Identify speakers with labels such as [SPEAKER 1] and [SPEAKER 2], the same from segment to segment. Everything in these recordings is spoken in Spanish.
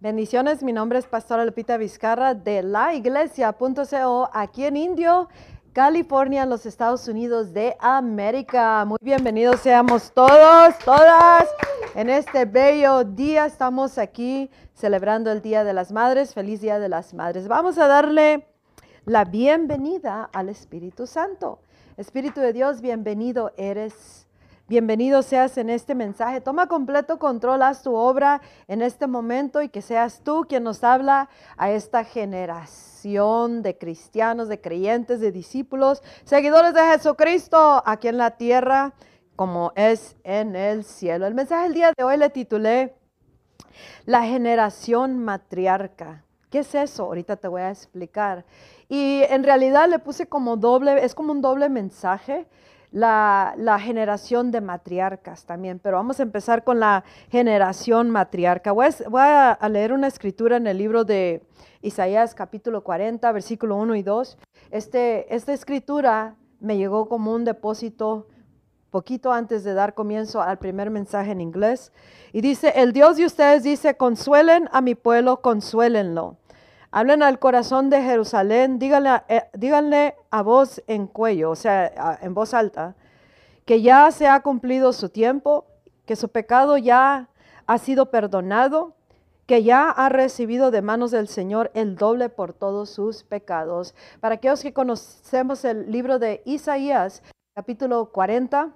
[SPEAKER 1] Bendiciones, mi nombre es Pastora Lupita Vizcarra de la iglesia.co aquí en Indio, California, en los Estados Unidos de América. Muy bienvenidos seamos todos, todas. En este bello día estamos aquí celebrando el Día de las Madres. Feliz Día de las Madres. Vamos a darle la bienvenida al Espíritu Santo. Espíritu de Dios, bienvenido eres Bienvenido seas en este mensaje. Toma completo control, haz tu obra en este momento y que seas tú quien nos habla a esta generación de cristianos, de creyentes, de discípulos, seguidores de Jesucristo aquí en la tierra como es en el cielo. El mensaje del día de hoy le titulé La generación matriarca. ¿Qué es eso? Ahorita te voy a explicar. Y en realidad le puse como doble, es como un doble mensaje la, generación de matriarcas también, pero vamos a empezar con la generación matriarca. Voy a, leer una escritura en el libro de Isaías capítulo 40, versículo 1 y 2. Este, esta escritura me llegó como un depósito poquito antes de dar comienzo al primer mensaje en inglés. Y dice, el Dios de ustedes dice, consuelen a mi pueblo, consuélenlo. Hablen al corazón de Jerusalén, díganle, eh, díganle a voz en cuello, o sea, en voz alta, que ya se ha cumplido su tiempo, que su pecado ya ha sido perdonado, que ya ha recibido de manos del Señor el doble por todos sus pecados. Para aquellos que conocemos el libro de Isaías, capítulo 40,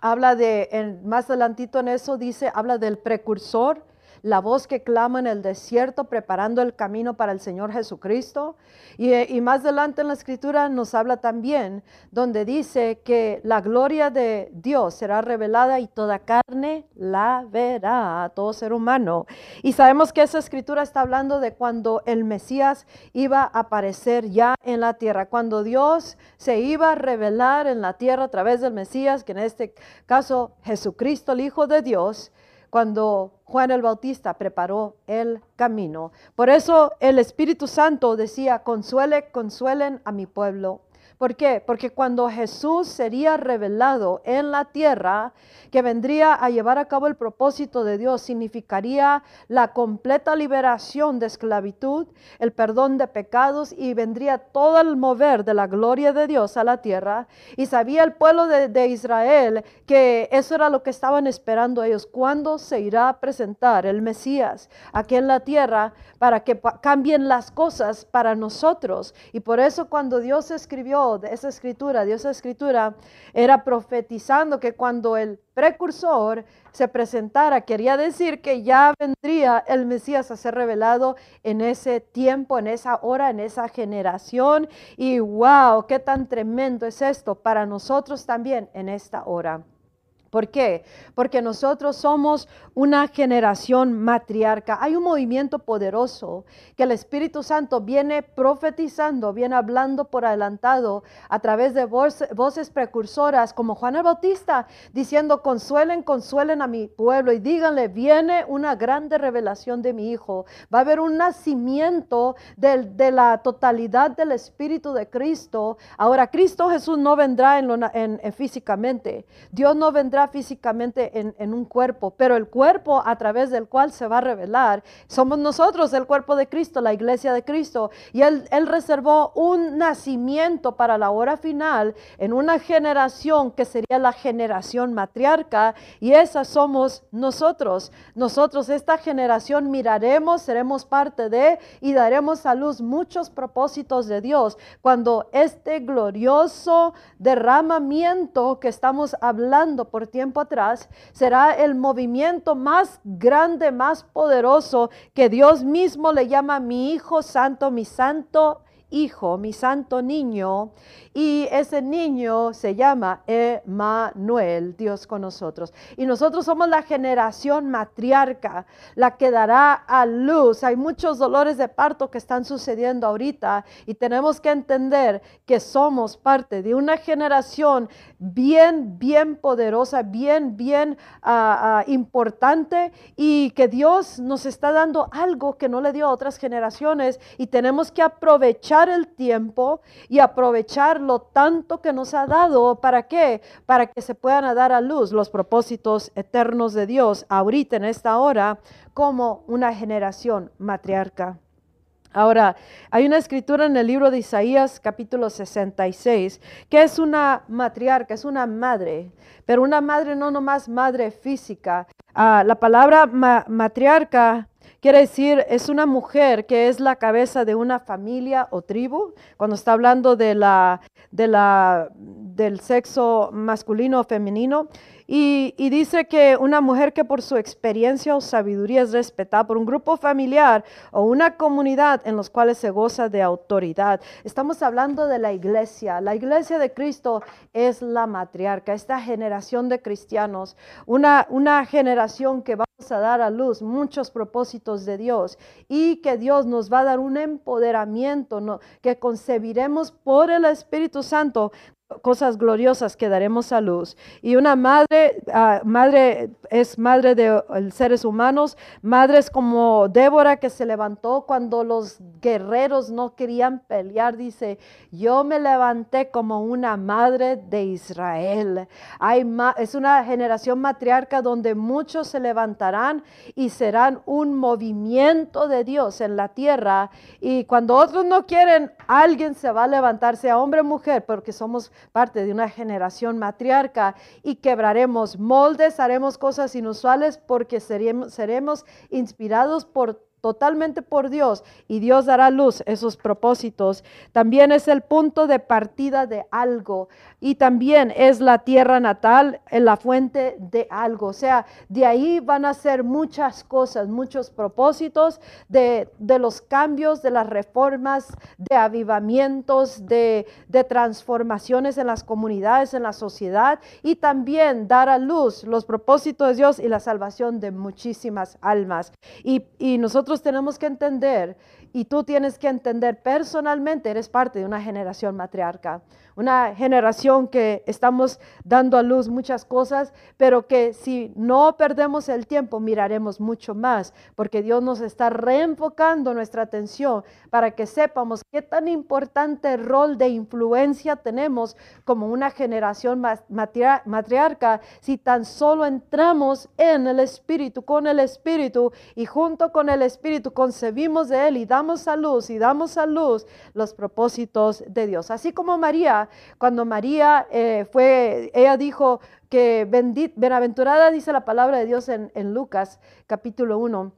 [SPEAKER 1] habla de, más adelantito en eso dice, habla del precursor, la voz que clama en el desierto preparando el camino para el Señor Jesucristo. Y, más adelante en la escritura nos habla también donde dice que la gloria de Dios será revelada y toda carne la verá, todo ser humano. Y sabemos que esa escritura está hablando de cuando el Mesías iba a aparecer ya en la tierra, cuando Dios se iba a revelar en la tierra a través del Mesías, que en este caso Jesucristo, el Hijo de Dios, cuando Juan el Bautista preparó el camino. Por eso el Espíritu Santo decía, consuele, consuelen a mi pueblo ¿Por qué? Porque cuando Jesús sería revelado en la tierra, que vendría a llevar a cabo el propósito de Dios, significaría la completa liberación de esclavitud, el perdón de pecados y vendría todo el mover de la gloria de Dios a la tierra. Y sabía el pueblo de, Israel que eso era lo que estaban esperando ellos. ¿Cuándo se irá a presentar el Mesías aquí en la tierra para que cambien las cosas para nosotros? Y por eso cuando Dios escribió de esa escritura, Dios esa escritura, era profetizando que cuando el precursor se presentara, quería decir que ya vendría el Mesías a ser revelado en ese tiempo, en esa hora, en esa generación. Y wow, qué tan tremendo es esto para nosotros también en esta hora. ¿Por qué? Porque nosotros somos una generación matriarca. Hay un movimiento poderoso que el Espíritu Santo viene profetizando, viene hablando por adelantado a través de voces precursoras como Juan el Bautista, diciendo, consuelen, consuelen a mi pueblo y díganle, viene una grande revelación de mi Hijo. Va a haber un nacimiento de, la totalidad del Espíritu de Cristo. Ahora, Cristo Jesús no vendrá en físicamente. Dios no vendrá físicamente en, un cuerpo, pero el cuerpo a través del cual se va a revelar, somos nosotros el cuerpo de Cristo, la iglesia de Cristo. Y él, reservó un nacimiento para la hora final en una generación que sería la generación matriarca, y esa somos nosotros. Nosotros, esta generación, miraremos, seremos parte de y daremos a luz muchos propósitos de Dios cuando este glorioso derramamiento que estamos hablando por tiempo atrás, será el movimiento más grande, más poderoso que Dios mismo le llama mi Hijo Santo, mi Santo Hijo, mi santo niño, y ese niño se llama Emanuel, Dios con nosotros. Y nosotros somos la generación matriarca, la que dará a luz. Hay muchos dolores de parto que están sucediendo ahorita y tenemos que entender que somos parte de una generación bien, bien poderosa, bien, bien ah, ah, importante y que Dios nos está dando algo que no le dio a otras generaciones y tenemos que aprovechar el tiempo y aprovechar lo tanto que nos ha dado. ¿Para qué? Para que se puedan dar a luz los propósitos eternos de Dios ahorita en esta hora como una generación matriarca. Ahora, hay una escritura en el libro de Isaías capítulo 66 que es una matriarca, es una madre, pero una madre no nomás madre física. Ah, la palabra matriarca quiere decir es una mujer que es la cabeza de una familia o tribu. Cuando está hablando de la, de la, del sexo masculino o femenino, y, dice que una mujer que por su experiencia o sabiduría es respetada por un grupo familiar o una comunidad en los cuales se goza de autoridad. Estamos hablando de la iglesia. La iglesia de Cristo es la matriarca, esta generación de cristianos, una, una generación que vamos a dar a luz muchos propósitos de Dios y que Dios nos va a dar un empoderamiento que concebiremos por el Espíritu Santo cosas gloriosas que daremos a luz. Y una madre, ah, madre es madre de seres humanos, madres como Débora que se levantó cuando los guerreros no querían pelear, dice, yo me levanté como una madre de Israel. Hay es una generación matriarca donde muchos se levantarán y serán un movimiento de Dios en la tierra. Y cuando otros no quieren, alguien se va a levantar, sea hombre o mujer, porque somos parte de una generación matriarca y quebraremos moldes, haremos cosas inusuales porque seremos, seremos inspirados por totalmente por Dios y Dios dará luz esos propósitos. También es el punto de partida de algo y también es la tierra natal, en la fuente de algo. O sea, de ahí van a ser muchas cosas, muchos propósitos de, los cambios, de las reformas, de avivamientos, de, de transformaciones en las comunidades, en la sociedad y también dar a luz los propósitos de Dios y la salvación de muchísimas almas. Y, y nosotros tenemos que entender y tú tienes que entender personalmente, eres parte de una generación matriarca una generación que estamos dando a luz muchas cosas, pero que si no perdemos el tiempo, miraremos mucho más, porque Dios nos está reenfocando nuestra atención para que sepamos qué tan importante rol de influencia tenemos como una generación matriarca si tan solo entramos en el Espíritu, con el Espíritu, y junto con el Espíritu concebimos de Él y damos a luz y damos a luz los propósitos de Dios. Así como María cuando María eh, fue, ella dijo que bendita, bienaventurada dice la palabra de Dios en, Lucas capítulo 1.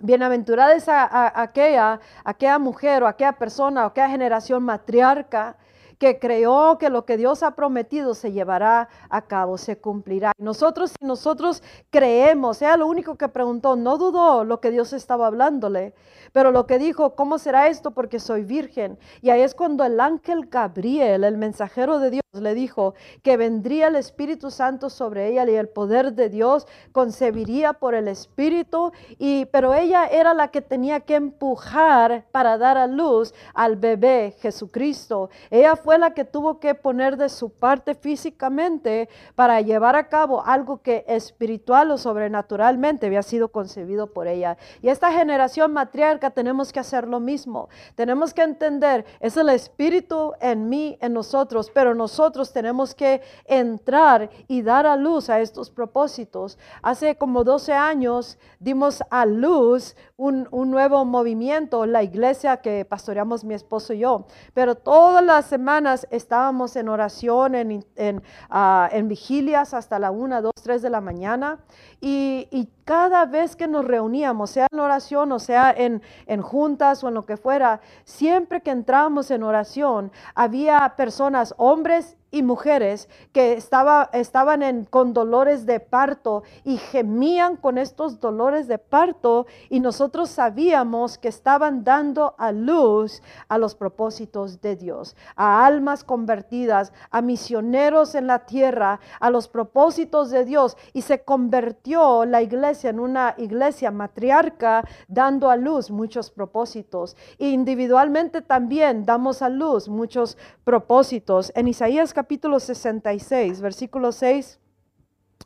[SPEAKER 1] Bienaventurada es aquella, aquella mujer o aquella persona o aquella generación matriarca que creó que lo que Dios ha prometido se llevará a cabo, se cumplirá. Nosotros, si nosotros creemos, sea lo único que preguntó, no dudó lo que Dios estaba hablándole, pero lo que dijo, ¿cómo será esto? Porque soy virgen. Y ahí es cuando el ángel Gabriel, el mensajero de Dios, le dijo que vendría el Espíritu Santo sobre ella y el poder de Dios concebiría por el Espíritu, y, pero ella era la que tenía que empujar para dar a luz al bebé Jesucristo. Ella fue la que tuvo que poner de su parte físicamente para llevar a cabo algo que espiritual o sobrenaturalmente había sido concebido por ella. Y esta generación matriarca tenemos que hacer lo mismo. Tenemos que entender, es el Espíritu en mí, en nosotros, pero nosotros tenemos que entrar y dar a luz a estos propósitos. Hace como 12 años dimos a luz un, nuevo movimiento, la iglesia que pastoreamos mi esposo y yo, pero todas las semanas estábamos en oración, en, en, ah, en vigilias hasta la 1, 2, 3 de la mañana. Y, y, cada vez que nos reuníamos, sea en oración o sea en, en juntas o en lo que fuera, siempre que entrábamos en oración, había personas, hombres y mujeres que estaba, estaban en, con dolores de parto y gemían con estos dolores de parto y nosotros sabíamos que estaban dando a luz a los propósitos de Dios, a almas convertidas, a misioneros en la tierra, a los propósitos de Dios y se convirtió la iglesia en una iglesia matriarca dando a luz muchos propósitos. individualmente también damos a luz muchos propósitos. En Isaías capítulo 66, versículo 6,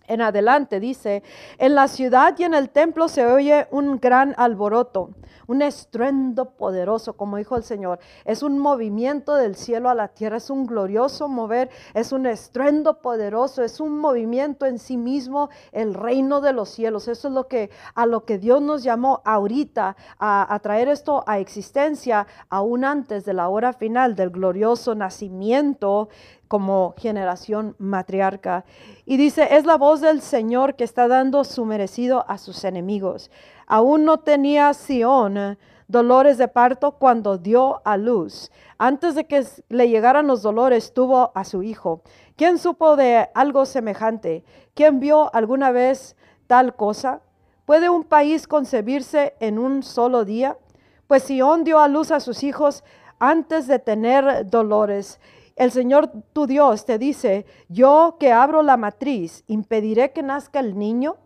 [SPEAKER 1] en adelante dice, en la ciudad y en el templo se oye un gran alboroto, un estruendo poderoso, como dijo el Señor. Es un movimiento del cielo a la tierra, es un glorioso mover, es un estruendo poderoso, es un movimiento en sí mismo, el reino de los cielos. Eso es lo que a lo que Dios nos llamó ahorita a, a traer esto a existencia, aún antes de la hora final del glorioso nacimiento como generación matriarca. Y dice, es la voz del Señor que está dando su merecido a sus enemigos. Aún no tenía Sión eh, dolores de parto cuando dio a luz. Antes de que le llegaran los dolores, tuvo a su hijo. ¿Quién supo de algo semejante? ¿Quién vio alguna vez tal cosa? ¿Puede un país concebirse en un solo día? Pues Sión dio a luz a sus hijos antes de tener dolores el Señor tu Dios te dice, yo que abro la matriz, impediré que nazca el niño.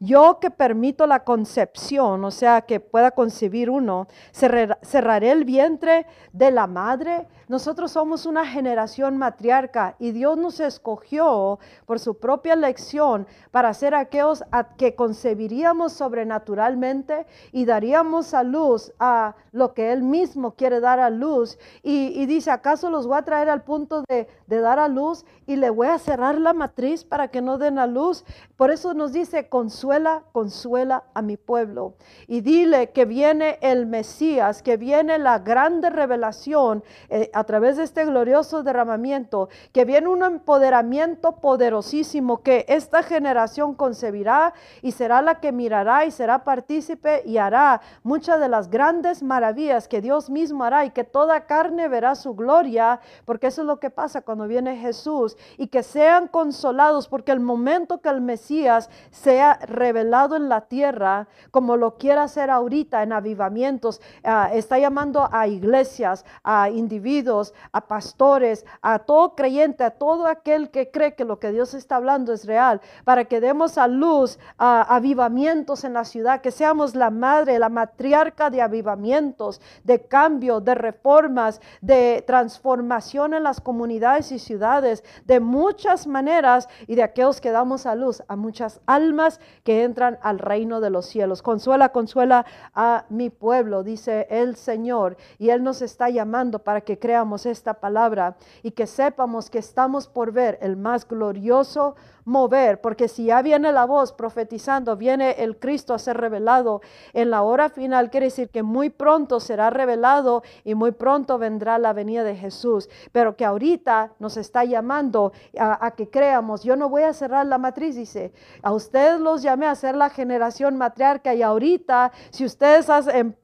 [SPEAKER 1] Yo que permito la concepción, o sea, que pueda concebir uno, cerraré el vientre de la madre. Nosotros somos una generación matriarca y Dios nos escogió por su propia elección para ser aquellos que concebiríamos sobrenaturalmente y daríamos a luz a lo que Él mismo quiere dar a luz. Y, dice, ¿acaso los voy a traer al punto de, de dar a luz y le voy a cerrar la matriz para que no den a luz? Por eso nos dice, consuela, consuela a mi pueblo. Y dile que viene el Mesías, que viene la grande revelación eh, a través de este glorioso derramamiento, que viene un empoderamiento poderosísimo que esta generación concebirá y será la que mirará y será partícipe y hará muchas de las grandes maravillas que Dios mismo hará y que toda carne verá su gloria, porque eso es lo que pasa cuando viene Jesús y que sean consolados porque el momento que el Mesías sea revelado en la tierra como lo quiera hacer ahorita en avivamientos. Ah, está llamando a iglesias, a individuos, a pastores, a todo creyente, a todo aquel que cree que lo que Dios está hablando es real, para que demos a luz a avivamientos en la ciudad, que seamos la madre, la matriarca de avivamientos, de cambio, de reformas, de transformación en las comunidades y ciudades, de muchas maneras y de aquellos que damos a luz a muchas almas que entran al reino de los cielos. Consuela, consuela a mi pueblo, dice el Señor. Y Él nos está llamando para que creamos esta palabra y que sepamos que estamos por ver el más glorioso mover, porque si ya viene la voz profetizando, viene el Cristo a ser revelado en la hora final, quiere decir que muy pronto será revelado y muy pronto vendrá la venida de Jesús, pero que ahorita nos está llamando a, que creamos. Yo no voy a cerrar la matriz, dice, a ustedes los llamé a ser la generación matriarca y ahorita, si ustedes em,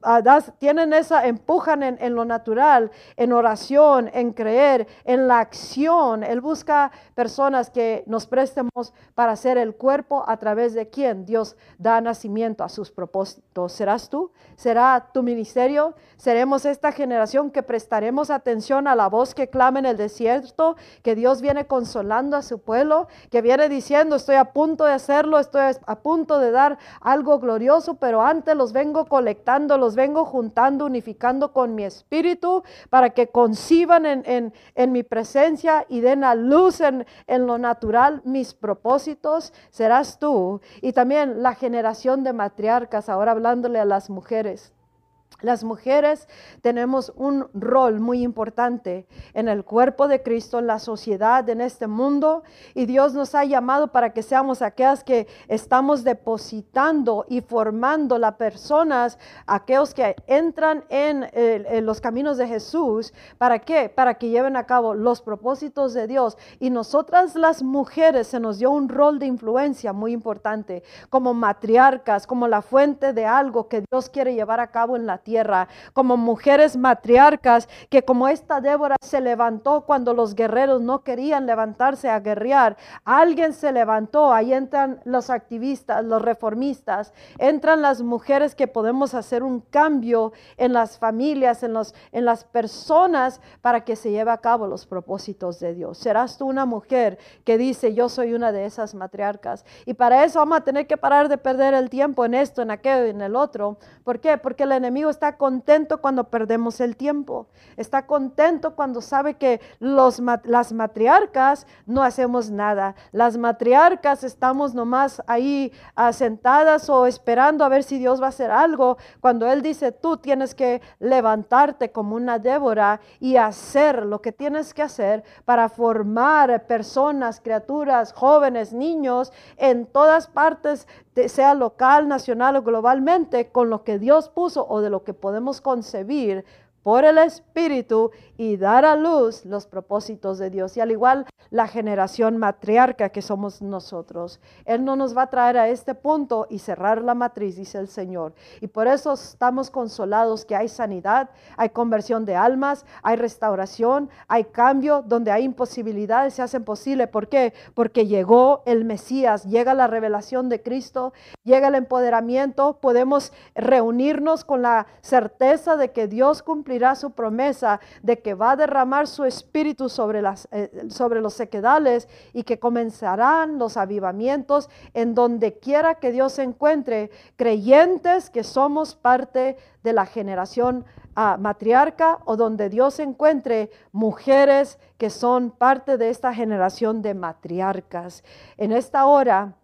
[SPEAKER 1] tienen esa, empujan en, en lo natural, en oración, en creer, en la acción, Él busca personas que nos presten para hacer el cuerpo a través de quien Dios da nacimiento a sus propósitos. ¿Serás tú? ¿Será tu ministerio? ¿Seremos esta generación que prestaremos atención a la voz que clama en el desierto, que Dios viene consolando a su pueblo, que viene diciendo, estoy a punto de hacerlo, estoy a punto de dar algo glorioso, pero antes los vengo colectando, los vengo juntando, unificando con mi espíritu para que conciban en, en, mi presencia y den a luz en, en lo natural mis propósitos serás tú. Y también la generación de matriarcas, ahora hablándole a las mujeres. Las mujeres tenemos un rol muy importante en el cuerpo de Cristo, en la sociedad, en este mundo. Y Dios nos ha llamado para que seamos aquellas que estamos depositando y formando las personas, aquellos que entran en, los caminos de Jesús. ¿Para qué? Para que lleven a cabo los propósitos de Dios. Y nosotras las mujeres se nos dio un rol de influencia muy importante, como matriarcas, como la fuente de algo que Dios quiere llevar a cabo en la tierra como mujeres matriarcas, que como esta Débora se levantó cuando los guerreros no querían levantarse a guerrear, alguien se levantó, ahí entran los activistas, los reformistas, entran las mujeres que podemos hacer un cambio en las familias, en, los, en las personas para que se lleve a cabo los propósitos de Dios. Serás tú una mujer que dice, yo soy una de esas matriarcas. Y para eso vamos a tener que parar de perder el tiempo en esto, en aquello, en el otro. ¿Por qué? Porque el enemigo está contento cuando perdemos el tiempo. Está contento cuando sabe que los, las matriarcas no hacemos nada. Las matriarcas estamos nomás ahí sentadas o esperando a ver si Dios va a hacer algo. Cuando Él dice, tú tienes que levantarte como una Débora y hacer lo que tienes que hacer para formar personas, criaturas, jóvenes, niños en todas partes sea local, nacional o globalmente, con lo que Dios puso o de lo que podemos concebir por el Espíritu y dar a luz los propósitos de Dios. Y al igual la generación matriarca que somos nosotros, Él no nos va a traer a este punto y cerrar la matriz, dice el Señor. Y por eso estamos consolados que hay sanidad, hay conversión de almas, hay restauración, hay cambio, donde hay imposibilidades se hacen posible. ¿Por qué? Porque llegó el Mesías, llega la revelación de Cristo, llega el empoderamiento, podemos reunirnos con la certeza de que Dios su promesa de que va a derramar su espíritu sobre, las, eh, sobre los sequedales y que comenzarán los avivamientos en donde quiera que Dios se encuentre, creyentes que somos parte de la generación ah, matriarca o donde Dios encuentre mujeres que son parte de esta generación de matriarcas. En esta hora,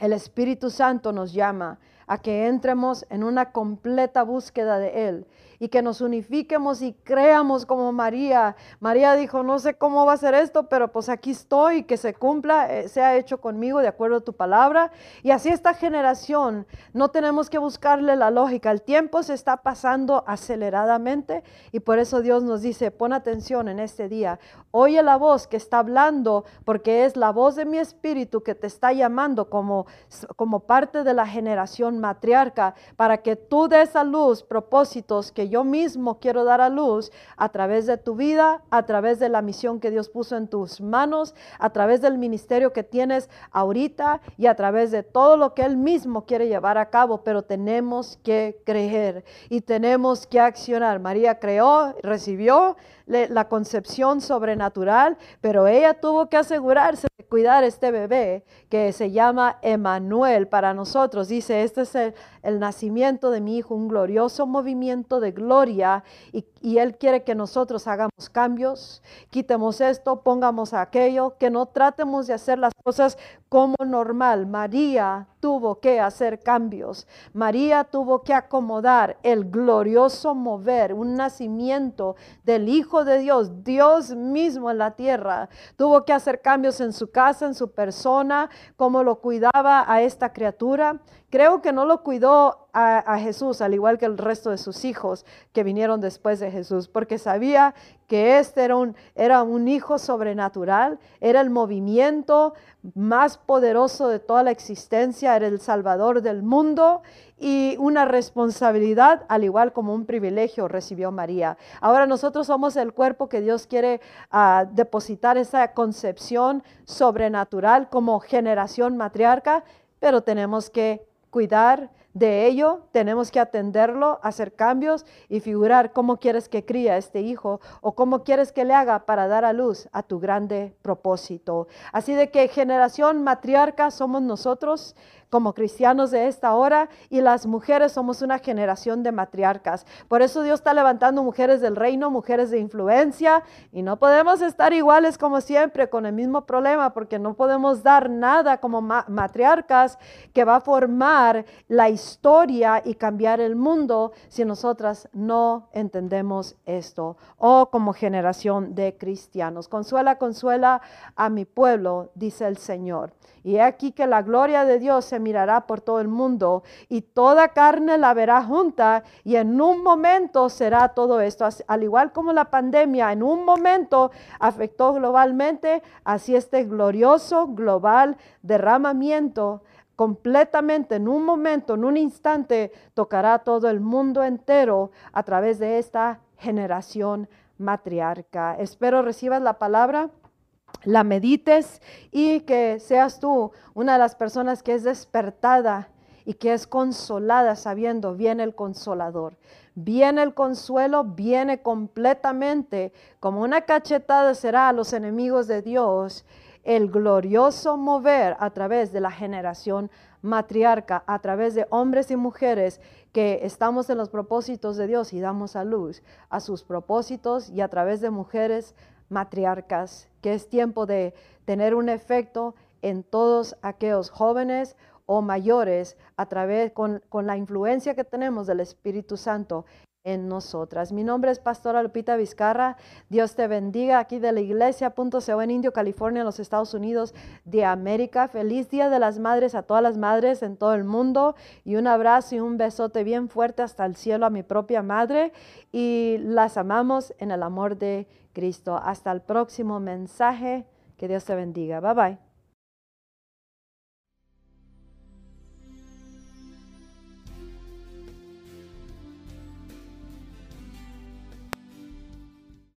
[SPEAKER 1] el Espíritu Santo nos llama a que entremos en una completa búsqueda de Él y que nos unifiquemos y creamos como María. María dijo, no sé cómo va a ser esto, pero pues aquí estoy, que se cumpla, eh, sea hecho conmigo de acuerdo a tu palabra. Y así esta generación, no tenemos que buscarle la lógica, el tiempo se está pasando aceleradamente y por eso Dios nos dice, pon atención en este día, oye la voz que está hablando, porque es la voz de mi espíritu que te está llamando como, como parte de la generación matriarca, para que tú des a luz propósitos que yo mismo quiero dar a luz a través de tu vida, a través de la misión que Dios puso en tus manos, a través del ministerio que tienes ahorita y a través de todo lo que Él mismo quiere llevar a cabo. Pero tenemos que creer y tenemos que accionar. María creó, recibió la concepción sobrenatural, pero ella tuvo que asegurarse de cuidar este bebé que se llama Emanuel para nosotros. Dice, este es el, nacimiento de mi hijo, un glorioso movimiento de gloria y, Él quiere que nosotros hagamos cambios, quitemos esto, pongamos aquello, que no tratemos de hacer las cosas como normal. María tuvo que hacer cambios, María tuvo que acomodar el glorioso mover, un nacimiento del Hijo de Dios, Dios mismo en la tierra, tuvo que hacer cambios en su casa, en su persona, cómo lo cuidaba a esta criatura Creo que no lo cuidó a, Jesús, al igual que el resto de sus hijos que vinieron después de Jesús, porque sabía que este era un, hijo sobrenatural, era el movimiento más poderoso de toda la existencia, era el salvador del mundo y una responsabilidad, al igual como un privilegio recibió María. Ahora nosotros somos el cuerpo que Dios quiere ah, depositar esa concepción sobrenatural como generación matriarca, pero tenemos que cuidar de ello, tenemos que atenderlo, hacer cambios y figurar cómo quieres que cría este hijo o cómo quieres que le haga para dar a luz a tu grande propósito. Así de que generación matriarca somos nosotros, como cristianos de esta hora y las mujeres somos una generación de matriarcas. Por eso Dios está levantando mujeres del reino, mujeres de influencia y no podemos estar iguales como siempre con el mismo problema porque no podemos dar nada como matriarcas que va a formar la historia y cambiar el mundo si nosotras no entendemos esto o como generación de cristianos. Consuela, consuela a mi pueblo, dice el Señor. Y he aquí que la gloria de Dios se mirará por todo el mundo y toda carne la verá junta y en un momento será todo esto. Al igual como la pandemia en un momento afectó globalmente, así este glorioso global derramamiento completamente en un momento, en un instante, tocará todo el mundo entero a través de esta generación matriarca. Espero recibas la palabra la medites y que seas tú una de las personas que es despertada y que es consolada sabiendo, viene el consolador. Viene el consuelo, viene completamente como una cachetada será a los enemigos de Dios el glorioso mover a través de la generación matriarca a través de hombres y mujeres que estamos en los propósitos de Dios y damos a luz a sus propósitos y a través de mujeres matriarcas, que es tiempo de tener un efecto en todos aquellos jóvenes o mayores a través con, con la influencia que tenemos del Espíritu Santo en nosotras. Mi nombre es Pastora Lupita Vizcarra. Dios te bendiga aquí de la iglesia en Indio, California, en los Estados Unidos de América. Feliz Día de las Madres a todas las madres en todo el mundo y un abrazo y un besote bien fuerte hasta el cielo a mi propia madre y las amamos en el amor de Cristo. Hasta el próximo mensaje. Que Dios te bendiga. Bye bye.